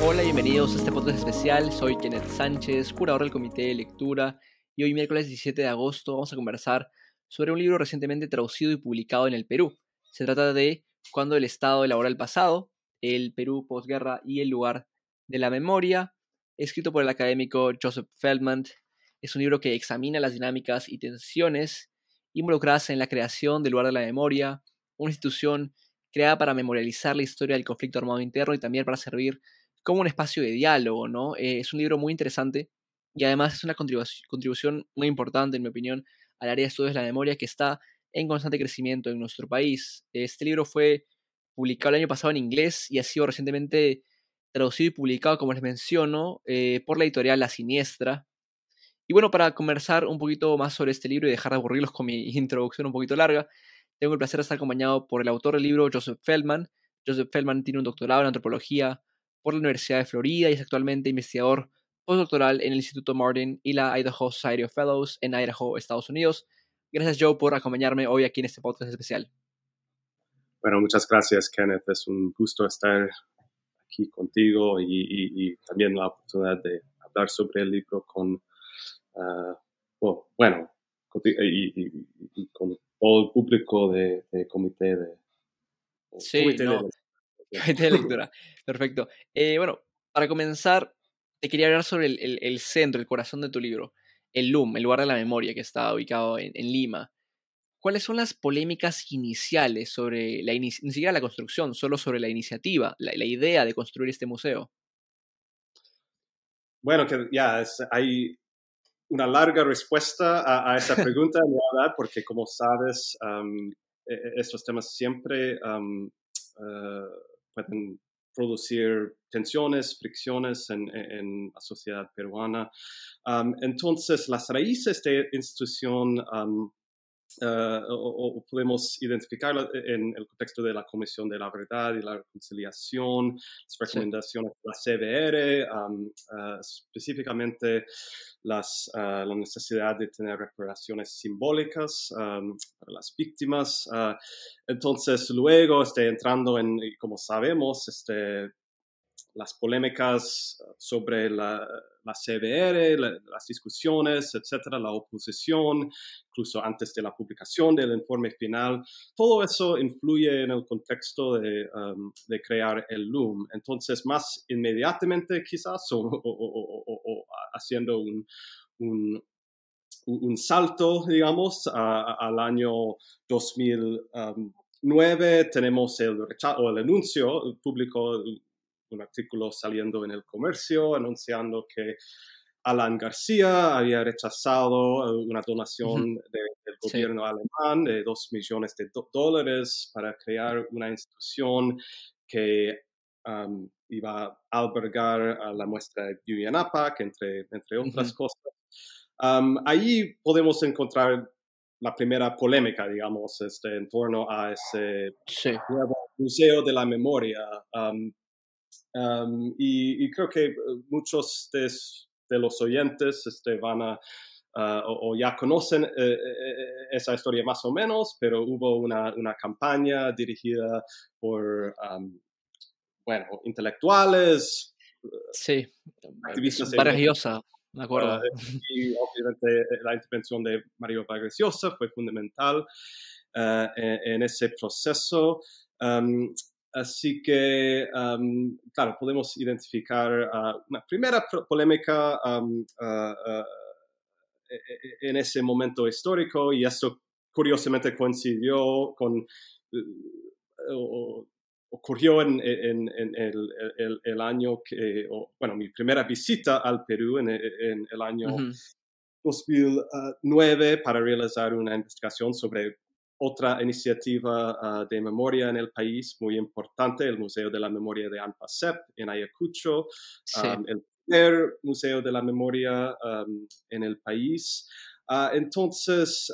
Hola, bienvenidos a este podcast especial. Soy Kenneth Sánchez, curador del Comité de Lectura, y hoy miércoles 17 de agosto vamos a conversar sobre un libro recientemente traducido y publicado en el Perú. Se trata de Cuando el Estado elabora el pasado, el Perú posguerra y el lugar de la memoria, escrito por el académico Joseph Feldman. Es un libro que examina las dinámicas y tensiones involucradas en la creación del lugar de la memoria, una institución creada para memorializar la historia del conflicto armado interno y también para servir como un espacio de diálogo, ¿no? Eh, es un libro muy interesante y además es una contribución muy importante, en mi opinión, al área de estudios de la memoria que está en constante crecimiento en nuestro país. Este libro fue publicado el año pasado en inglés y ha sido recientemente traducido y publicado, como les menciono, eh, por la editorial La Siniestra. Y bueno, para conversar un poquito más sobre este libro y dejar de aburrirlos con mi introducción un poquito larga, tengo el placer de estar acompañado por el autor del libro, Joseph Feldman. Joseph Feldman tiene un doctorado en antropología por la Universidad de Florida y es actualmente investigador postdoctoral en el Instituto Martin y la Idaho Society of Fellows en Idaho, Estados Unidos. Gracias, Joe, por acompañarme hoy aquí en este podcast especial. Bueno, muchas gracias, Kenneth. Es un gusto estar aquí contigo y, también la oportunidad de hablar sobre el libro con, ah, bueno, y, con todo el público de, comité de... Sí, comité, de, lectura. Perfecto. Eh, bueno, para comenzar, te quería hablar sobre el, centro, el corazón de tu libro, el LUM, el lugar de la memoria que está ubicado en, Lima. ¿Cuáles son las polémicas iniciales sobre la ni siquiera la construcción, solo sobre la iniciativa, la, idea de construir este museo? Bueno, que ya hay una larga respuesta a, esa pregunta, verdad, porque como sabes, e, e, estos temas siempre eh, pueden producir tensiones, fricciones en, la sociedad peruana. entonces, las raíces de institución Uh, o, podemos identificarlo en el contexto de la Comisión de la Verdad y la Reconciliación, las recomendaciones de la CBR, uh, específicamente las, uh, la necesidad de tener reparaciones simbólicas para las víctimas. entonces, luego, este, entrando en, como sabemos, este, las polémicas sobre la, la CBR, las discusiones, etcétera, la oposición, incluso antes de la publicación del informe final, todo eso influye en el contexto de, um, de crear el LUM. Entonces, más inmediatamente quizás, o, haciendo un, un, un, salto, digamos, al año 2009, tenemos el rechazo o el anuncio público un artículo saliendo en el comercio anunciando que Alan García había rechazado eh, una donación del gobierno alemán de dos millones de dólares para crear una institución que iba a albergar a la muestra de Yuyanapak, entre, entre otras cosas. ahí podemos encontrar la primera polémica, digamos, este, en torno a ese nuevo museo de la memoria y, creo que eh, muchos de, los oyentes este, van a, ah, o, ya conocen eh, eh, esa historia más o menos, pero hubo una, una campaña dirigida por, bueno, intelectuales. Sí, activistas. Maravillosa. Me acuerdo. Ah, y obviamente la intervención de Mario Vargas Llosa fue fundamental en, ese proceso. Así que, claro, podemos identificar una primera polémica e, e, en ese momento histórico y esto curiosamente coincidió con, ocurrió en, el, año que, bueno, mi primera visita al Perú en, el año 2009 para realizar una investigación sobre otra iniciativa ah, de memoria en el país muy importante, el Museo de la Memoria de Anpasep en Ayacucho, el primer Museo de la Memoria en el país. Ah, entonces,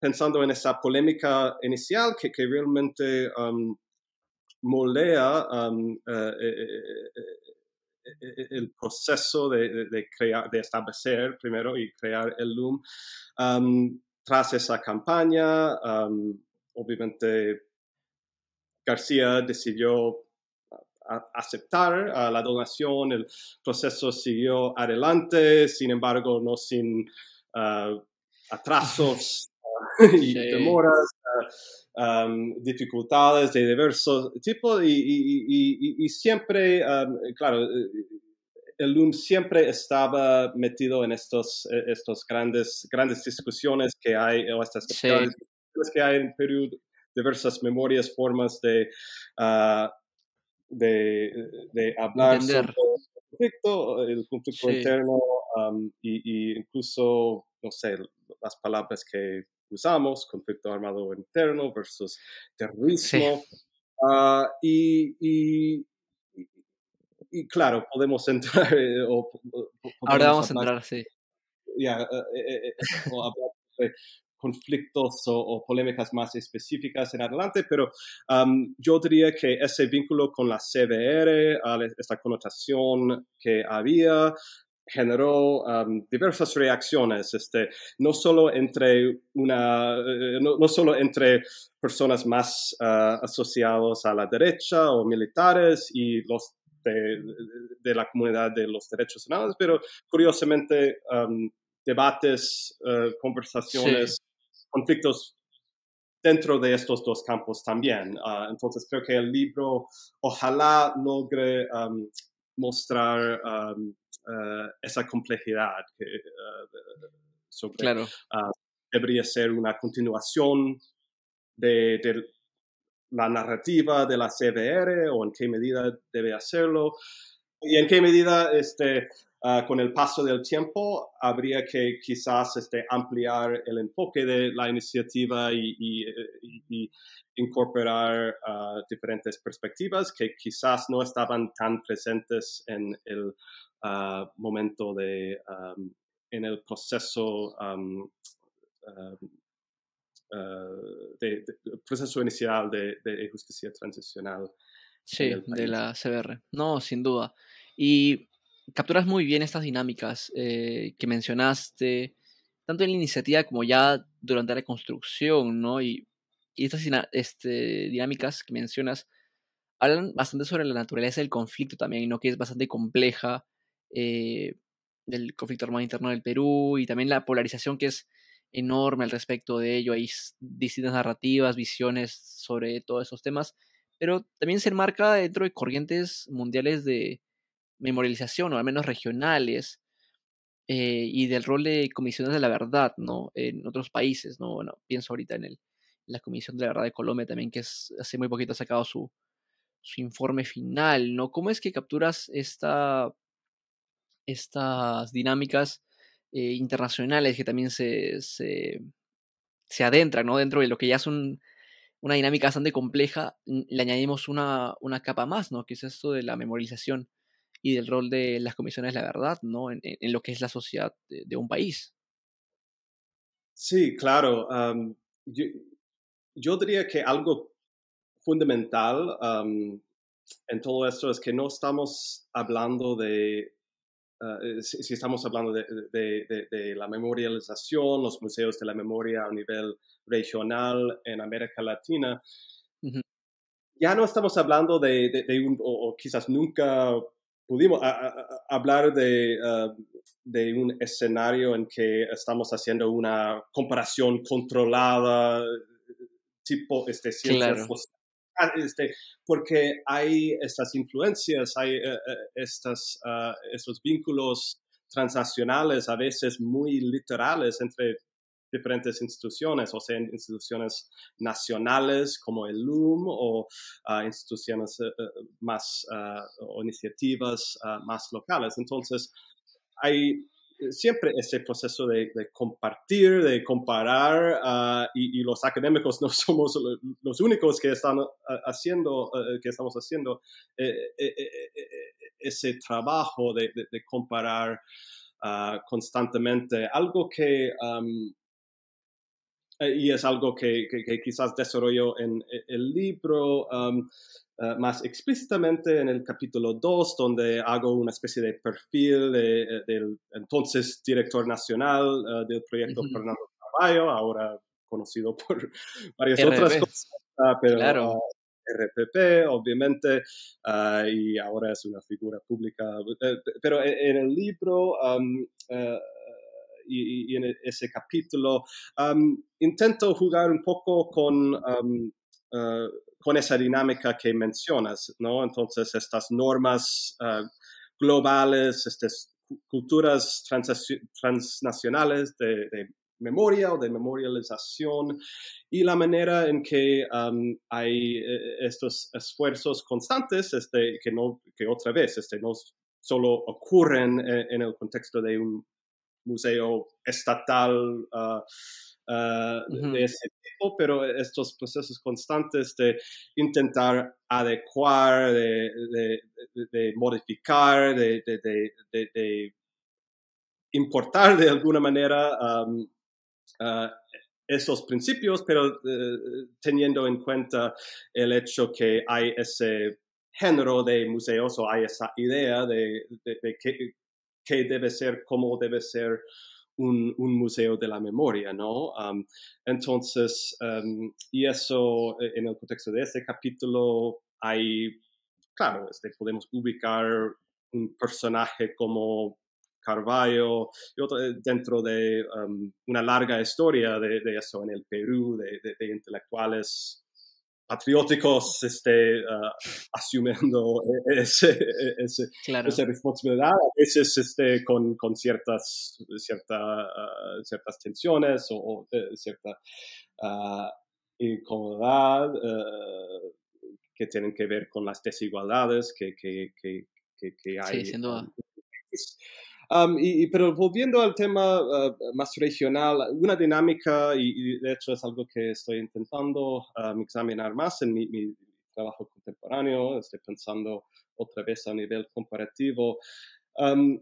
pensando en esa polémica inicial que, que realmente molea eh, eh, eh, el proceso de, de, crear, de establecer primero y crear el LUM, tras esa campaña, obviamente García decidió aceptar la donación, el proceso siguió adelante, sin embargo, no sin atrasos y demoras, dificultades de diversos tipos y, siempre, claro, el LUM siempre estaba metido en estos, e, estos grandes, grandes discusiones que hay, o estas que hay en Perú, diversas memorias, formas de, uh, de, de, hablar sobre el conflicto, el conflicto interno y, y, incluso, no sé, las palabras que usamos, conflicto armado interno versus terrorismo. Uh, y, y, y, claro, podemos entrar. Eh, o, Ahora vamos a entrar, sí. Ya, eh, eh, o hablar de conflictos o, polémicas más específicas en adelante, pero yo diría que ese vínculo con la CBR, esta connotación que había, generó diversas reacciones, este, no solo entre una, eh, no, solo entre personas más uh, asociados a la derecha o militares y los de, de, la comunidad de los derechos humanos, pero curiosamente debates, uh, conversaciones conflictos dentro de estos dos campos también. Ah, entonces creo que el libro ojalá logre mostrar eh, esa complejidad que uh, sobre, claro. Debería ser una continuación de, de, la narrativa de la CBR o en qué medida debe hacerlo. Y en qué medida este, Ah, con el paso del tiempo habría que quizás este, ampliar el enfoque de la iniciativa y, eh, incorporar ah, diferentes perspectivas que quizás no estaban tan presentes en el ah, momento de, en el proceso de, proceso inicial de, de, justicia transicional. Sí, de la CBR. No, sin duda. Y capturas muy bien estas dinámicas eh, que mencionaste, tanto en la iniciativa como ya durante la construcción, ¿no? Y, estas este, dinámicas que mencionas hablan bastante sobre la naturaleza del conflicto también, ¿no? Que es bastante compleja, eh, del conflicto armado interno del Perú y también la polarización que es enorme al respecto de ello. Hay distintas narrativas, visiones sobre todos esos temas, pero también se enmarca dentro de corrientes mundiales de, memorialización, o al menos regionales, eh, y del rol de comisiones de la verdad, ¿no? En otros países, ¿no? Bueno, pienso ahorita en, el, la Comisión de la Verdad de Colombia también, que hace muy poquito ha sacado su, su informe final, ¿no? ¿Cómo es que capturas esta, estas dinámicas eh, internacionales que también se, se, se, adentran, ¿no? Dentro de lo que ya es un, una dinámica bastante compleja, le añadimos una, una capa más, ¿no? Que es esto de la memorialización y del rol de las comisiones de la verdad, ¿no? En, lo que es la sociedad de, un país. Sí, claro. yo, diría que algo fundamental en todo esto es que no estamos hablando de, ah, eh, si, estamos hablando de, de, la memorialización, los museos de la memoria a nivel regional en América Latina, ya no estamos hablando de, un, o, quizás nunca pudimos hablar de, ah, de, un escenario en que estamos haciendo una comparación controlada, tipo este, ciencia ah, este, porque hay estas influencias, hay eh, eh, uh, estos vínculos transnacionales, a veces muy literales entre diferentes instituciones, o sea, instituciones nacionales como el LUM o ah, instituciones eh, más ah, o iniciativas ah, más locales. Entonces, hay siempre ese proceso de, compartir, de comparar, y, los académicos no somos los únicos que están haciendo, eh, que estamos haciendo ese trabajo de, comparar constantemente. Algo que eh, y es algo que, quizás desarrollo en e, el libro eh, más explícitamente en el capítulo 2, donde hago una especie de perfil eh, del entonces director nacional del proyecto Fernando Carballo, ahora conocido por varias otras cosas, ah, pero claro. RPP, obviamente, ah, y ahora es una figura pública. Pero en el libro eh, y, en ese capítulo intento jugar un poco con, eh, con esa dinámica que mencionas, ¿no? Entonces, estas normas globales, estas culturas transnacionales de, memoria o de memorialización y la manera en que hay eh, estos esfuerzos constantes este, que, no, que otra vez este, no solo ocurren eh, en, el contexto de un museo estatal ah, ah, de ese tipo, pero estos procesos constantes de intentar adecuar, de, de modificar, de, importar de alguna manera uh, esos principios, pero uh, teniendo en cuenta el hecho que hay ese género de museos o hay esa idea de, de, de qué, debe ser, cómo debe ser un, museo de la memoria, ¿no? Um, entonces, um, y eso eh, en el contexto de ese capítulo hay, claro, este, podemos ubicar un personaje como Carvalho, eh, dentro de um, una larga historia de, eso en el Perú, de, intelectuales patrióticos este, uh, asumiendo ese, ese, esa responsabilidad, a veces este, con, con ciertas, cierta, uh, ciertas tensiones o, cierta uh, incomodidad que tienen que ver con las desigualdades que, que, que, que hay. Sí, sin duda. Um, y, pero volviendo al tema ah, más regional, una dinámica, y, de hecho es algo que estoy intentando examinar más en mi, trabajo contemporáneo, estoy pensando otra vez a nivel comparativo,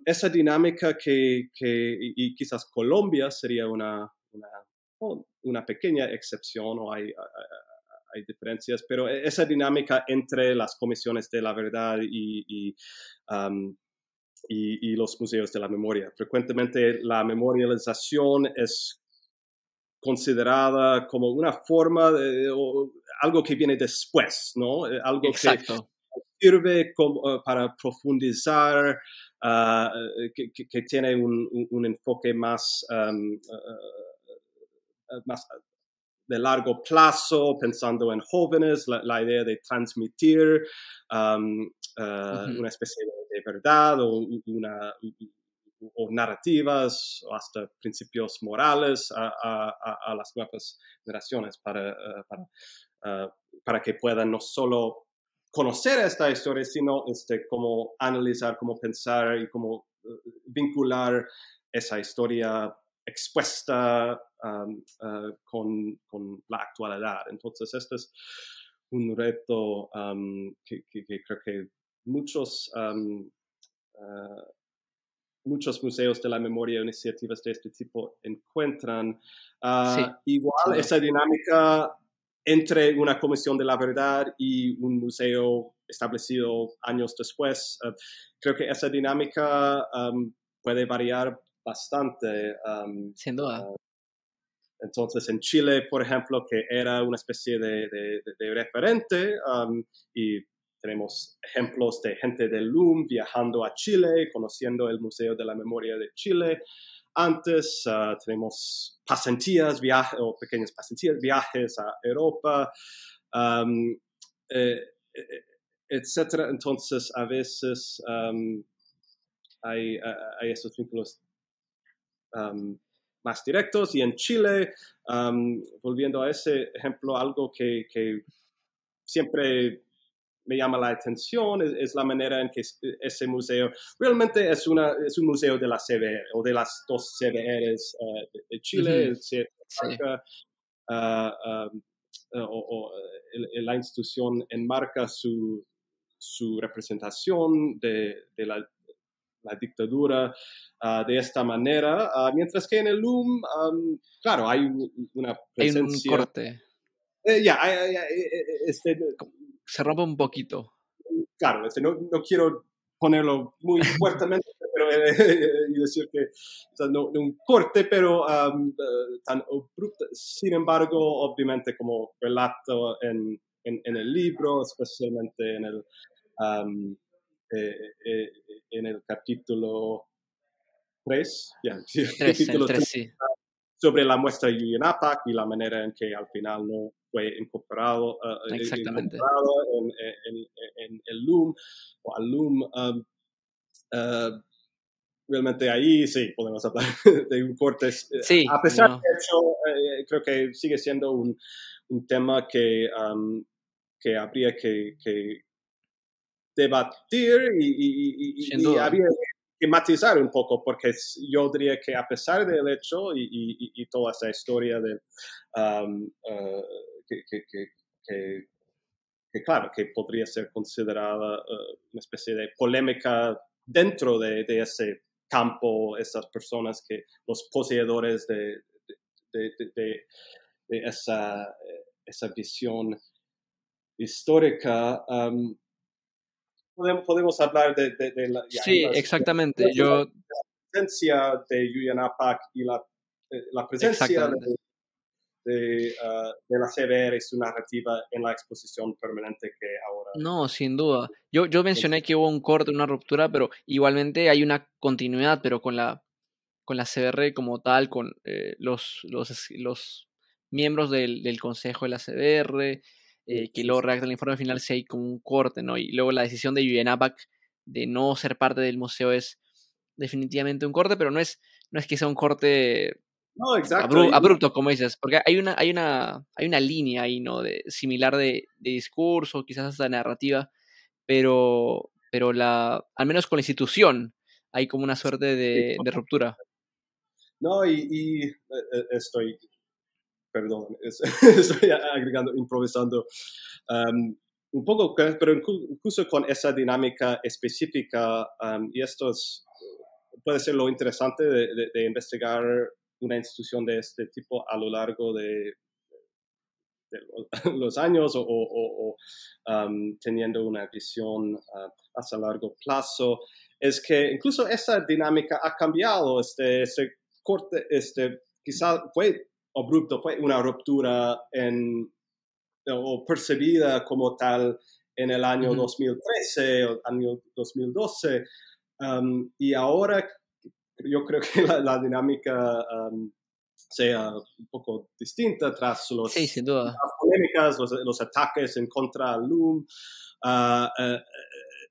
esa dinámica que, que, y quizás Colombia sería una, una, una pequeña excepción o hay, hay diferencias, pero e, esa dinámica entre las comisiones de la verdad y, y y, los museos de la memoria. Frecuentemente la memorialización es considerada como una forma de algo que viene después, ¿no? Eh, algo Exacto. que sirve como, eh, para profundizar, ah, eh, que, tiene un, enfoque más, más de largo plazo, pensando en jóvenes, la, idea de transmitir una especie de verdad o, una, o narrativas o hasta principios morales a, las nuevas generaciones para, eh, para, eh, para, que puedan no solo conocer esta historia, sino este, cómo analizar, cómo pensar y cómo eh, vincular esa historia expuesta con, con, la actualidad. Entonces, este es un reto que, creo que muchos, ah, muchos museos de la memoria iniciativas de este tipo encuentran. Ah, igual esa dinámica entre una comisión de la verdad y un museo establecido años después, ah, creo que esa dinámica puede variar bastante. Sin duda. Entonces, en Chile, por ejemplo, que era una especie de, de referente y tenemos ejemplos de gente del LUM viajando a Chile, conociendo el Museo de la Memoria de Chile. Antes ah, tenemos pasantías, viajes o pequeñas pasantías, viajes a Europa, um, eh, etc. Entonces, a veces hay, hay, esos vínculos más directos. Y en Chile, volviendo a ese ejemplo, algo que, que siempre me llama la atención es, la manera en que ese museo realmente es, una, es un museo de la CBR o de las dos CBRs uh, de, Chile, uh, o, la institución enmarca su, su representación de, de la, la, dictadura de esta manera, mientras que en el LUM, um, claro, hay una presencia... Hay un corte. Eh, ya, este, se rompe un poquito. Claro, este, no, no, quiero ponerlo muy fuertemente pero, eh, y decir que no, un corte, pero um, uh, tan abrupto. Sin embargo, obviamente como relato en, en, el libro, especialmente en el, eh, eh, en el capítulo 3, sobre la muestra de Yuyenapak y la manera en que al final no fue incorporado, uh, incorporado en, en, el LUM o al LUM. Um, realmente ahí sí podemos hablar de un corte. Sí, a pesar de eso, creo que sigue siendo un, un tema que, um, que habría que, que debatir y, y, habría que matizar un poco, porque yo diría que a pesar del hecho y, toda esa historia de um, uh, que, que, que, claro, que podría ser considerada uh, una especie de polémica dentro de, de, ese campo, esas personas que, los poseedores de, de, de esa, esa visión histórica. Um, podemos, hablar de, la... sí, exactamente. Yo... presencia de Yuyan Apak y la, eh, la presencia de, uh, de, la CBR y su narrativa en la exposición permanente que ahora... No, sin duda. Yo, yo mencioné que hubo un corte, una ruptura, pero igualmente hay una continuidad, pero con la, con la CBR como tal, con eh, los, los, los miembros del, del consejo de la CBR, eh, que luego redacta el informe final si hay como un corte, ¿no? Y luego la decisión de Yuyen de no ser parte del museo es definitivamente un corte, pero no es, no es que sea un corte abrupto, como dices, porque hay una, hay una, hay una línea ahí, ¿no? De, similar de, de discurso, quizás hasta narrativa, pero, pero la, al menos con la institución hay como una suerte de, de ruptura. No, y, y eh, eh, estoy perdón, estoy agregando, improvisando um, un poco, pero incluso con esa dinámica específica, um, y esto es, puede ser lo interesante de, investigar una institución de este tipo a lo largo de, los años o, um, teniendo una visión uh, a largo plazo, es que incluso esa dinámica ha cambiado. Este, este corte, este, quizá fue abrupto, fue una ruptura en, o percibida como tal en el año 2013 o año 2012. Um, y ahora yo creo que la, dinámica um, sea un poco distinta tras los, las polémicas, los, ataques en contra de LUM, uh, uh,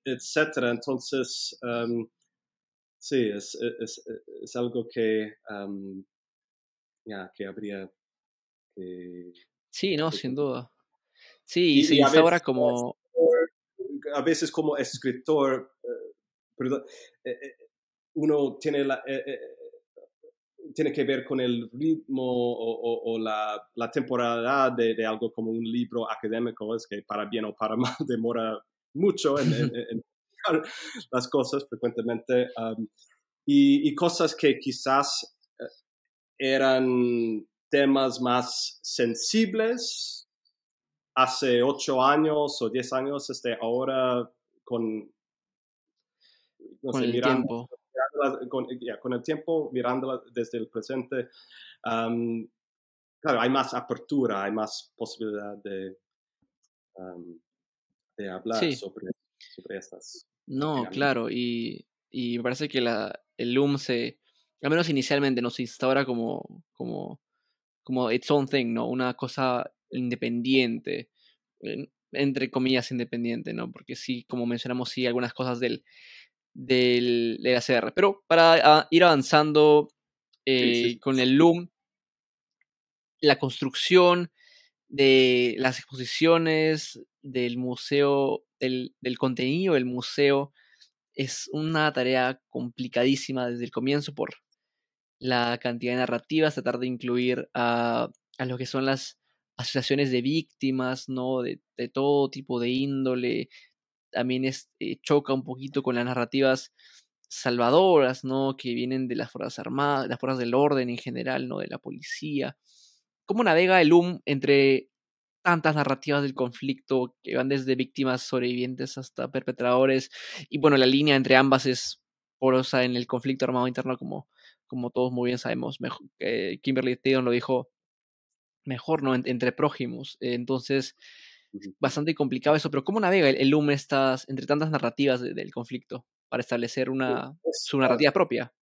etc. Entonces, um, sí, es, es, es, algo que ya, que habría que... Sí, no, sin duda. Sí, y, se instaura como... A veces como escritor, eh, perdón, eh, eh, uno tiene la... tiene que ver con el ritmo o, la, la, temporalidad de, algo como un libro académico, es que para bien o para mal demora mucho en, en, las cosas frecuentemente. y, y, cosas que quizás eran temas más sensibles hace ocho años o diez años, este, ahora con, con el tiempo. Con, el tiempo, mirándola desde el presente, claro, hay más apertura, hay más posibilidad de, de hablar sobre, sobre estas. No, claro, y, y me parece que la, el LUM se, al menos inicialmente nos instaura como, como, como its own thing, ¿no? Una cosa independiente, entre comillas independiente, ¿no? Porque sí, como mencionamos, sí, algunas cosas del, del, del ACR. Pero para ir avanzando eh, con el Loom, la construcción de las exposiciones, del museo, del, del contenido del museo, es una tarea complicadísima desde el comienzo por la cantidad de narrativas, tratar de incluir a, a lo que son las asociaciones de víctimas, ¿no? De, de todo tipo de índole. También es, eh, choca un poquito con las narrativas salvadoras, ¿no? Que vienen de las Fuerzas Armadas, las Fuerzas del Orden en general, ¿no? De la policía. ¿Cómo navega el UM entre tantas narrativas del conflicto que van desde víctimas sobrevivientes hasta perpetradores? Y bueno, la línea entre ambas es porosa en el conflicto armado interno como como todos muy bien sabemos, mejor, Kimberly Taylor lo dijo mejor, ¿no? entre prójimos. entonces, bastante complicado eso, pero ¿cómo navega el, el estas, entre tantas narrativas del conflicto para establecer una, su narrativa propia?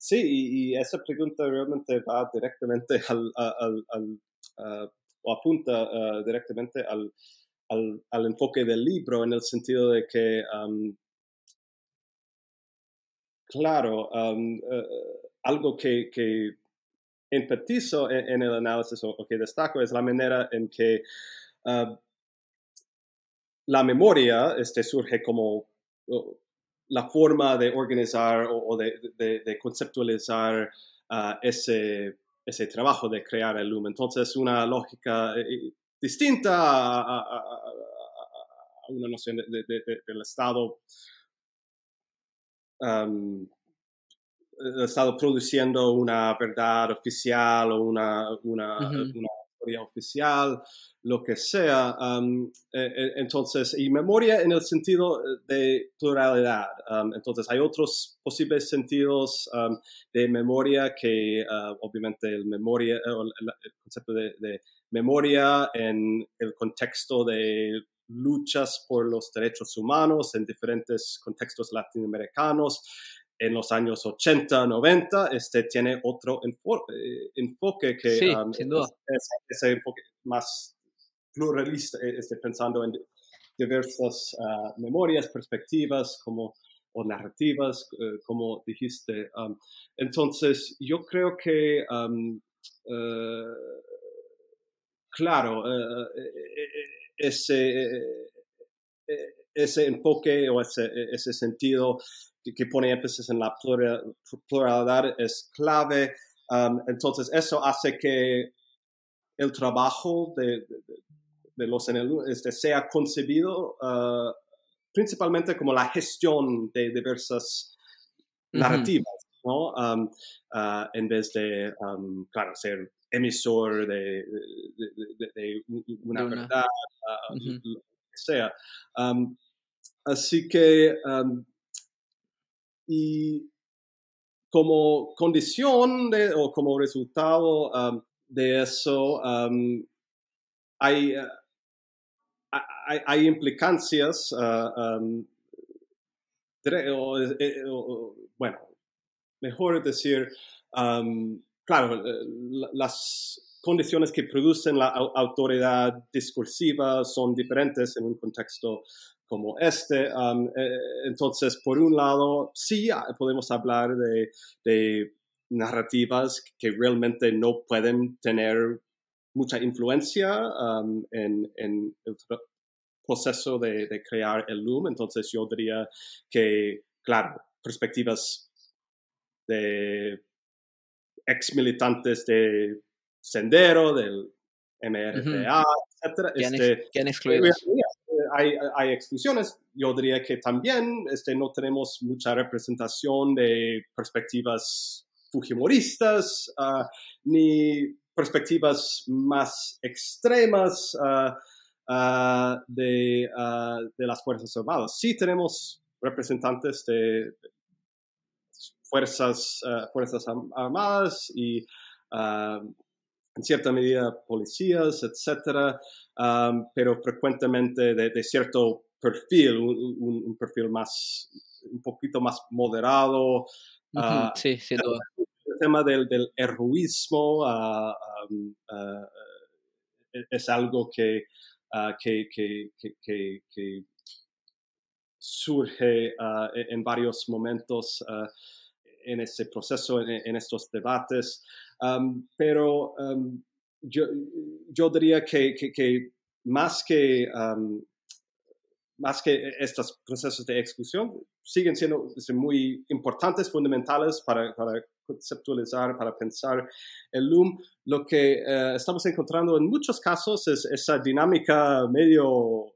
Sí, y, esa pregunta realmente va directamente al, al, o apunta directamente al, al, enfoque del libro en el sentido de que, claro, eh, algo que, que empatizo en, el análisis o, que destaco es la manera en que ah, la memoria este, surge como la forma de organizar o, de, conceptualizar ah, ese, ese trabajo de crear el loom. Entonces, una lógica eh, distinta a, una noción del Estado estado produciendo una verdad oficial o una, una, historia oficial, lo que sea. E, e, entonces, y memoria en el sentido de pluralidad. entonces, hay otros posibles sentidos de memoria que, uh, obviamente, el, memoria, el, concepto de, memoria en el contexto de luchas por los derechos humanos en diferentes contextos latinoamericanos en los años 80, 90, este tiene otro eh, enfoque que sí, um, sin duda. Es, ese enfoque más pluralista, eh, este, pensando en diversas uh, memorias, perspectivas, como o narrativas, uh, como dijiste. Um, entonces, yo creo que, um, uh, claro, ese, ese enfoque o ese, ese sentido que, pone énfasis en la pluralidad es clave. Um, entonces, eso hace que el trabajo de, de, los NLU este, sea concebido uh, principalmente como la gestión de diversas narrativas, ¿no? Um, uh, en vez de, um, claro, ser emisor de, de una, verdad, uh, lo que sea. así que y como condición de, o como resultado um, de eso, um, hay, uh, hay, hay, implicancias, uh, um, eh, eh, bueno, mejor decir, claro, eh, las condiciones que producen la autoridad discursiva son diferentes en un contexto como este. Um, eh, entonces, por un lado, sí ah, podemos hablar de, narrativas que realmente no pueden tener mucha influencia um, en, el proceso de, crear el Loom. Entonces, yo diría que, claro, perspectivas de ex militantes de Sendero, del MRTA, etcétera. Este, han excluido hay, exclusiones. Yo diría que también este, no tenemos mucha representación de perspectivas fujimoristas ah, ni perspectivas más extremas ah, ah, de, de, las Fuerzas Armadas. Sí tenemos representantes de fuerzas, fuerzas armadas y en cierta medida policías, etcétera, pero frecuentemente de, cierto perfil, un, perfil más, un poquito más moderado. Ah, sí, sin duda. El tema del, del heroísmo ah, ah, e, es algo que, que, que, que, surge en varios momentos en ese proceso, en, estos debates. Pero yo, diría que, más que más que estos procesos de exclusión, siguen siendo muy importantes, fundamentales para, conceptualizar, para pensar el Loom. Lo que eh, estamos encontrando en muchos casos es esa dinámica medio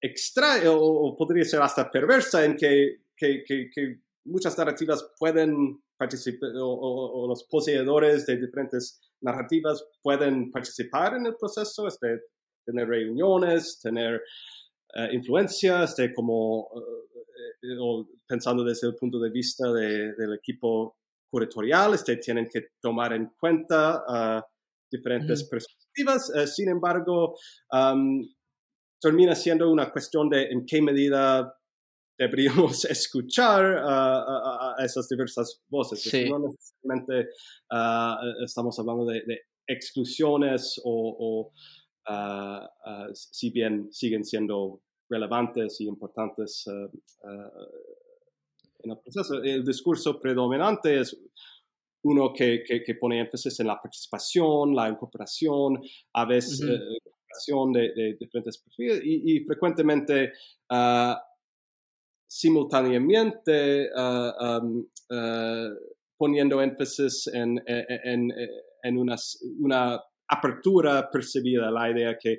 extraña o, podría ser hasta perversa en que, que, que muchas narrativas pueden participar o, los poseedores de diferentes narrativas pueden participar en el proceso, este, tener reuniones, tener uh, influencia, este, como uh, pensando desde el punto de vista de, del equipo curatorial, este, tienen que tomar en cuenta diferentes perspectivas. sin embargo, termina siendo una cuestión de en qué medida deberíamos escuchar a esas diversas voces. No necesariamente estamos hablando de, exclusiones o, si bien siguen siendo relevantes y importantes en el proceso. El discurso predominante es uno que, que, pone énfasis en la participación, la incorporación, a veces uh de, diferentes perfiles y, frecuentemente uh, simultáneamente uh, um, poniendo énfasis en, en, en una, una, apertura percibida a la idea que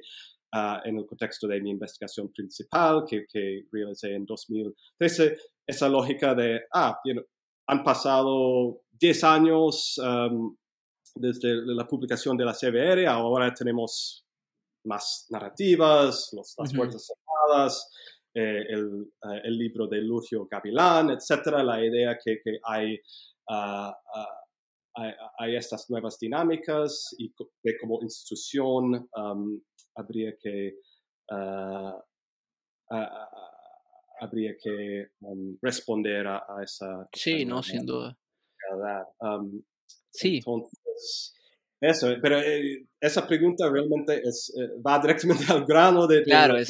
en el contexto de mi investigación principal que, que realicé en 2013, esa lógica de, ah, han pasado 10 años um, desde la publicación de la CBR, ahora tenemos más narrativas, las Fuerzas Armadas, eh, el, eh, el, libro de Lucio Gavilán, etcétera, la idea que, que hay, uh, hay, hay, estas nuevas dinámicas y que como institución um, habría que uh, habría que um, responder a, esa. Sí, no, sin duda. Um, sí. Entonces, eso, pero eh, esa pregunta realmente es, eh, va directamente al grano de, claro, de,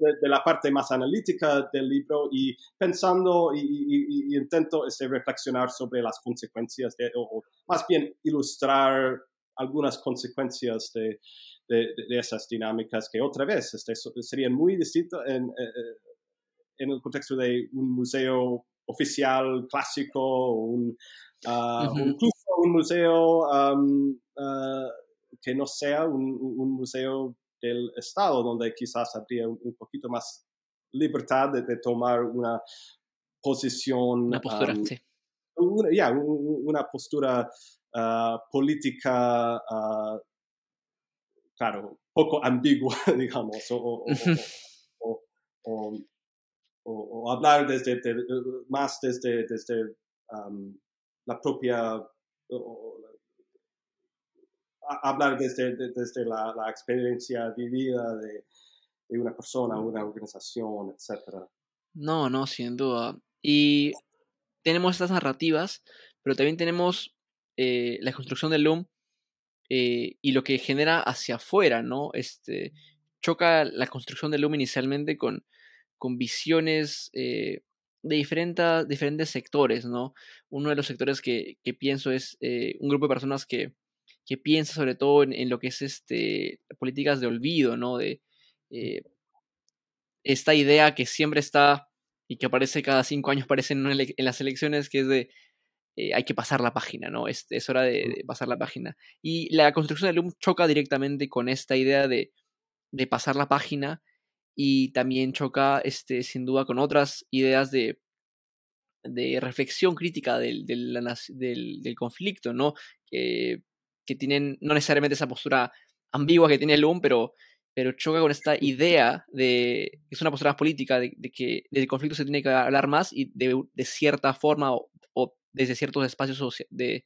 de, la parte más analítica del libro y pensando y, intento este, reflexionar sobre las consecuencias, de, o, más bien ilustrar algunas consecuencias de, esas dinámicas que otra vez este, serían muy distintas en, eh, en el contexto de un museo oficial clásico, un, uh, incluso un museo um, uh, que no sea un, un, museo del Estado, donde quizás habría un, poquito más libertad de, tomar una posición. Una postura, um, sí. Una, una postura uh, política, claro, poco ambigua, digamos, o, o o, hablar desde, más desde, desde la propia, hablar desde, desde la, la, experiencia vivida de, de, una persona, una organización, etc. No, no, sin duda. Y tenemos estas narrativas, pero también tenemos eh, la construcción del LUM eh, y lo que genera hacia afuera, ¿no? Este, choca la construcción del LUM inicialmente con con visiones eh, de diferentes, diferentes sectores, ¿no? Uno de los sectores que, pienso es un grupo de personas que, que piensa sobre todo en, lo que es este, políticas de olvido, ¿no? De eh, esta idea que siempre está y que aparece cada cinco años, aparece en, las elecciones, que es de hay que pasar la página, ¿no? Es, es hora de, pasar la página. Y la construcción del LUM choca directamente con esta idea de, de pasar la página y también choca este, sin duda con otras ideas de, de reflexión crítica del, del, del, conflicto, ¿no? Que, tienen no necesariamente esa postura ambigua que tiene UM, pero, pero choca con esta idea de, es una postura política, de, que del conflicto se tiene que hablar más y de, de cierta forma o, desde ciertos espacios de,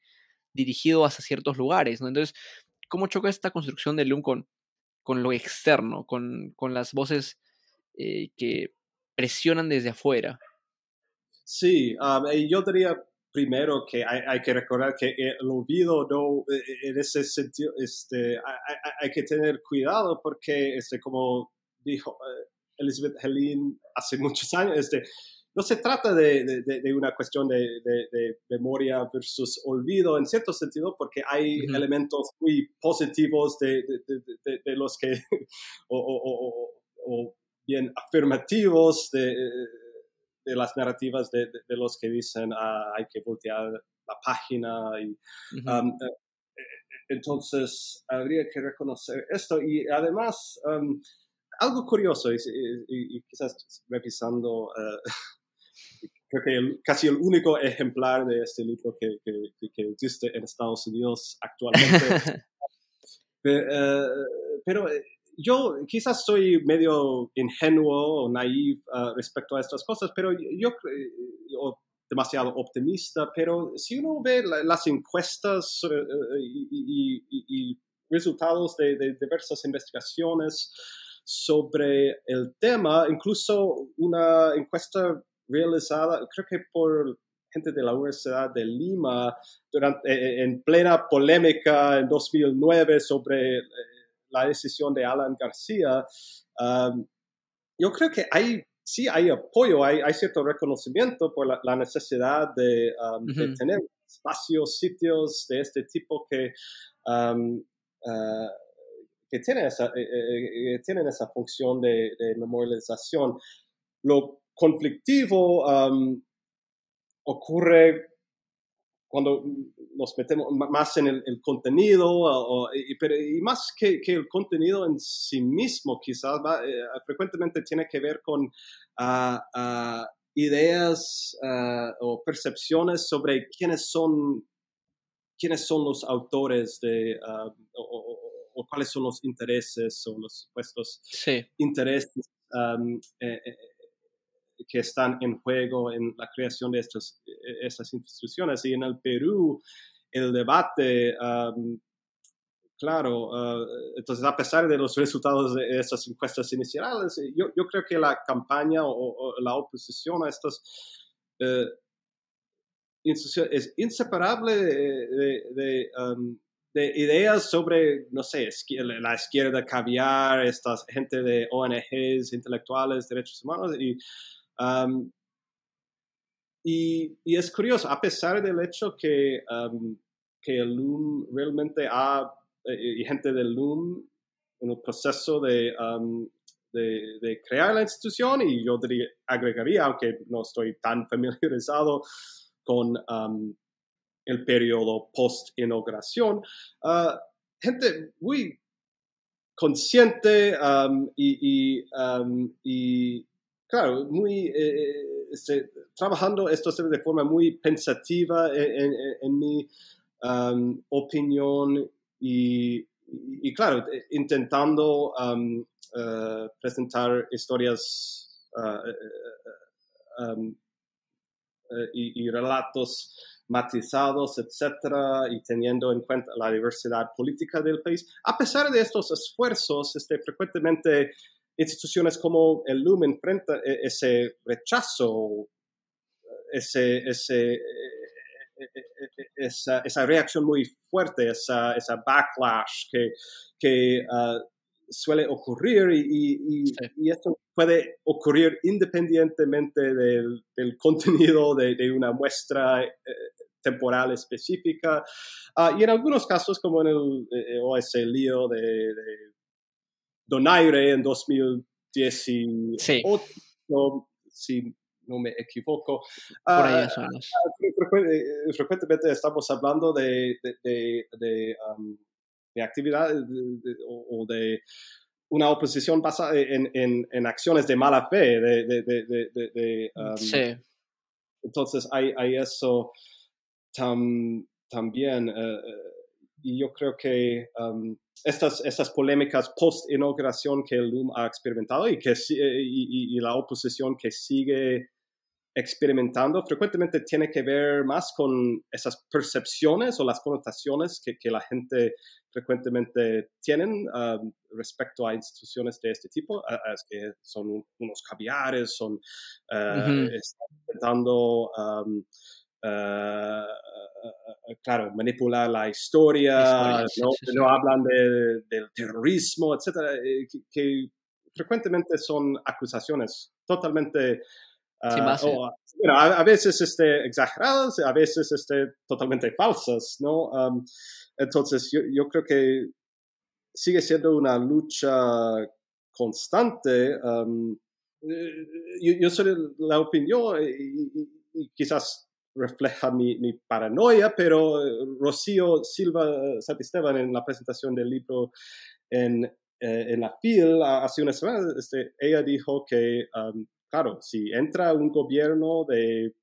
dirigido hacia ciertos lugares, ¿no? Entonces, ¿cómo choca esta construcción del UM con, con lo externo, con, con las voces eh, que presionan desde afuera. Sí, yo diría primero que hay, que recordar que el olvido no, e, e, en ese sentido, este, hay, que tener cuidado porque, este, como dijo eh, Elizabeth Helene hace muchos años, este, no se trata de, de, una cuestión de, memoria versus olvido en cierto sentido, porque hay elementos muy positivos de, los que, o, o, bien afirmativos de, de las narrativas de, de, los que dicen ah, hay que voltear la página. Y, um, eh, eh, entonces, habría que reconocer esto. Y además, um, algo curioso, y, quizás revisando uh, creo que casi el único ejemplar de este libro que, que, existe en Estados Unidos actualmente. pero, yo quizás soy medio ingenuo o naive ah, respecto a estas cosas, pero yo, creo demasiado optimista, pero si uno ve las encuestas eh, y, resultados de, diversas investigaciones sobre el tema, incluso una encuesta realizada, creo que por gente de la Universidad de Lima, durante, eh, en plena polémica en 2009 sobre la decisión de Alan García, um, yo creo que hay sí hay apoyo, hay, hay cierto reconocimiento por la, necesidad de, um, tener espacios, sitios de este tipo que, um, uh, que tienen, esa, eh, eh, eh, tienen esa función de, memorialización. Lo conflictivo ocurre cuando nos metemos más en el, contenido, y, pero, y más que, que, el contenido en sí mismo, quizás eh, frecuentemente tiene que ver con ah, ah, ideas ah, o percepciones sobre quiénes son, quiénes son los autores de, o, cuáles son los intereses o los supuestos intereses eh, eh, que están en juego en la creación de estas, e, estas instituciones. Y en el Perú, el debate, claro, ah, entonces a pesar de los resultados de estas encuestas iniciales, yo, yo creo que la campaña o, la oposición a estas eh, instituciones es inseparable de ideas sobre, no sé, la izquierda caviar, esta gente de ONGs, intelectuales, derechos humanos, y y, y, es curioso, a pesar del hecho que, que el LUM realmente ha, eh, y gente del LUM en el proceso de, de, de, crear la institución, y yo diría, agregaría, aunque no estoy tan familiarizado con el periodo post-inauguración, ah, gente muy consciente y, y, claro, muy, eh, eh, este, trabajando esto de forma muy pensativa en, mi opinión y, claro, intentando eh, presentar historias ah, y, y, relatos matizados, etcétera, y teniendo en cuenta la diversidad política del país. A pesar de estos esfuerzos, este, frecuentemente instituciones como el LUM enfrentan e, ese rechazo, ese, ese, e, e, esa, esa, reacción muy fuerte, esa, esa backlash que, que uh, suele ocurrir y, y, esto puede ocurrir independientemente del, del contenido de, de, una muestra eh, temporal específica. Uh, y en algunos casos, como en el, eh, o ese lío de, de Donaire en 2018, sí. si no me equivoco. Por ahí uh, frecuentemente estamos hablando de, de, de, um, actividades o, de una oposición basada en, en, en, acciones de mala fe. De, um, sí. Entonces hay, hay eso tam, también. Uh, y yo creo que um, estas, estas polémicas post-inauguración que el LUM ha experimentado y, que, y, y, la oposición que sigue experimentando frecuentemente tiene que ver más con esas percepciones o las connotaciones que, que la gente frecuentemente tienen um, respecto a instituciones de este tipo, que son unos caviares, son uh, intentando um, uh, claro, manipular la historia, no, hablan del terrorismo, etcétera, que, frecuentemente son acusaciones totalmente uh, a, veces este, exageradas, a veces este, totalmente falsas, ¿no? entonces, yo, yo, creo que sigue siendo una lucha constante. Yo, yo, soy la opinión y, y quizás refleja mi, mi, paranoia, pero eh, Rocío Silva Santisteban en la presentación del libro en, eh, en la FIL hace una semana, este, ella dijo que, um, claro, si entra un gobierno de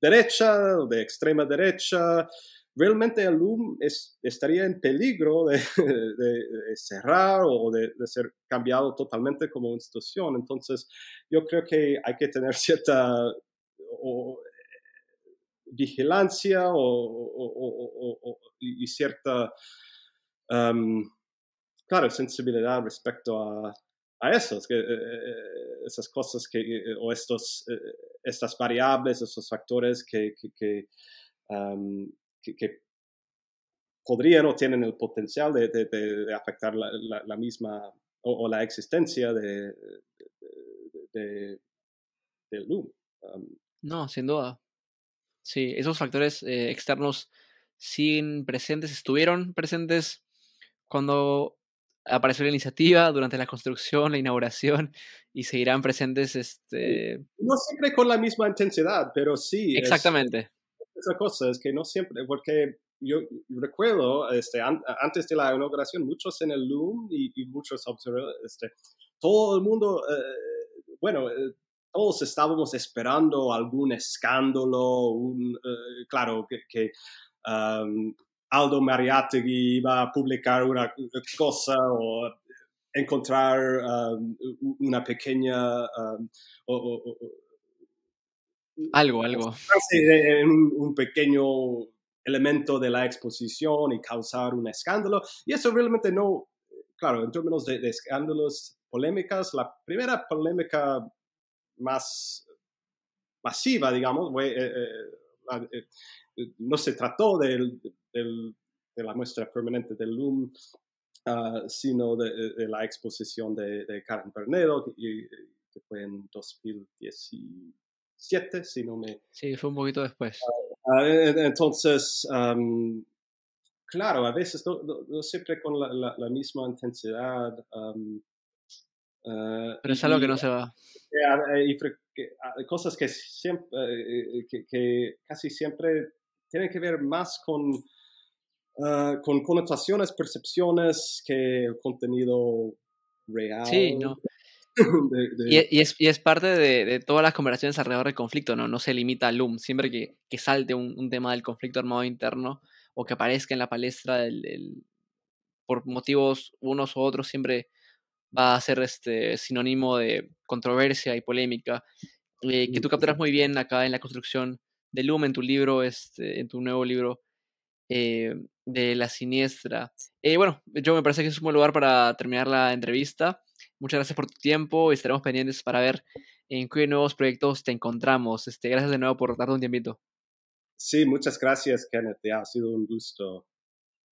derecha o de extrema derecha, realmente el LUM es, estaría en peligro de, de, cerrar o de, de, ser cambiado totalmente como institución. Entonces, yo creo que hay que tener cierta o, vigilancia o, y cierta, claro, sensibilidad respecto a, a eso, que, esas cosas que, o estos, estas variables, esos factores que, que, que, podrían o tienen el potencial de, de, afectar la, la, misma o, la existencia de, de, del loom. no, sin duda. Sí, esos factores eh, externos siguen presentes, estuvieron presentes cuando apareció la iniciativa, durante la construcción, la inauguración, y seguirán presentes. Este... No siempre con la misma intensidad, pero sí. Exactamente. esa cosa es que no siempre, porque yo, recuerdo, este, antes de la inauguración, muchos en el Loom y, muchos observadores, este, todo el mundo, eh, bueno, eh, todos estábamos esperando algún escándalo, un, eh, claro, que, que um, Aldo Mariátegui iba a publicar una cosa o encontrar um, una pequeña... Um, algo, algo. Un, un pequeño elemento de la exposición y causar un escándalo. Y eso realmente no, claro, en términos de, escándalos, polémicas, la primera polémica más masiva, digamos, eh, eh, eh, no se trató del, de la muestra permanente del LUM, ah, sino de, la exposición de, Karen Bernedo, que, fue en 2017, si no me... Sí, fue un poquito después. Ah, ah, entonces, claro, a veces no, siempre con la, misma intensidad. Pero es algo que no se va. Y, cosas que, siempre, eh, que, que, casi siempre tienen que ver más con Ah, con connotaciones, percepciones que el contenido real. Sí, no. Y, es, y, es, parte de, de, todas las conversaciones alrededor del conflicto, ¿no? No se limita al LUM. Siempre que, que salte un, un, tema del conflicto armado interno o que aparezca en la palestra del, por motivos unos u otros, siempre va a ser este sinónimo de controversia y polémica. Eh, que tú capturas muy bien acá en la construcción del LUM, en tu libro, este, en tu nuevo libro, eh, de la siniestra. Eh, bueno, yo me parece que es un buen lugar para terminar la entrevista. Muchas gracias por tu tiempo y estaremos pendientes para ver en qué nuevos proyectos te encontramos. Este, gracias de nuevo por darte un tiempito. Sí, muchas gracias, Kenneth. ha sido un gusto.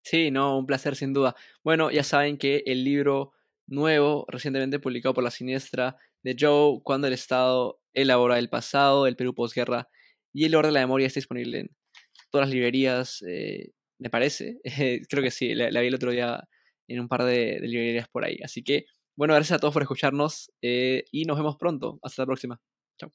Sí, no, un placer sin duda. Bueno, ya saben que el libro nuevo, recientemente publicado por la siniestra de Joe, Cuando el Estado elabora el pasado, el Perú posguerra y el orden de la memoria está disponible en todas las librerías, eh, me parece. creo que sí, la, vi el otro día en un par de, librerías por ahí. Así que, bueno, gracias a todos por escucharnos eh, y nos vemos pronto. Hasta la próxima. Chao.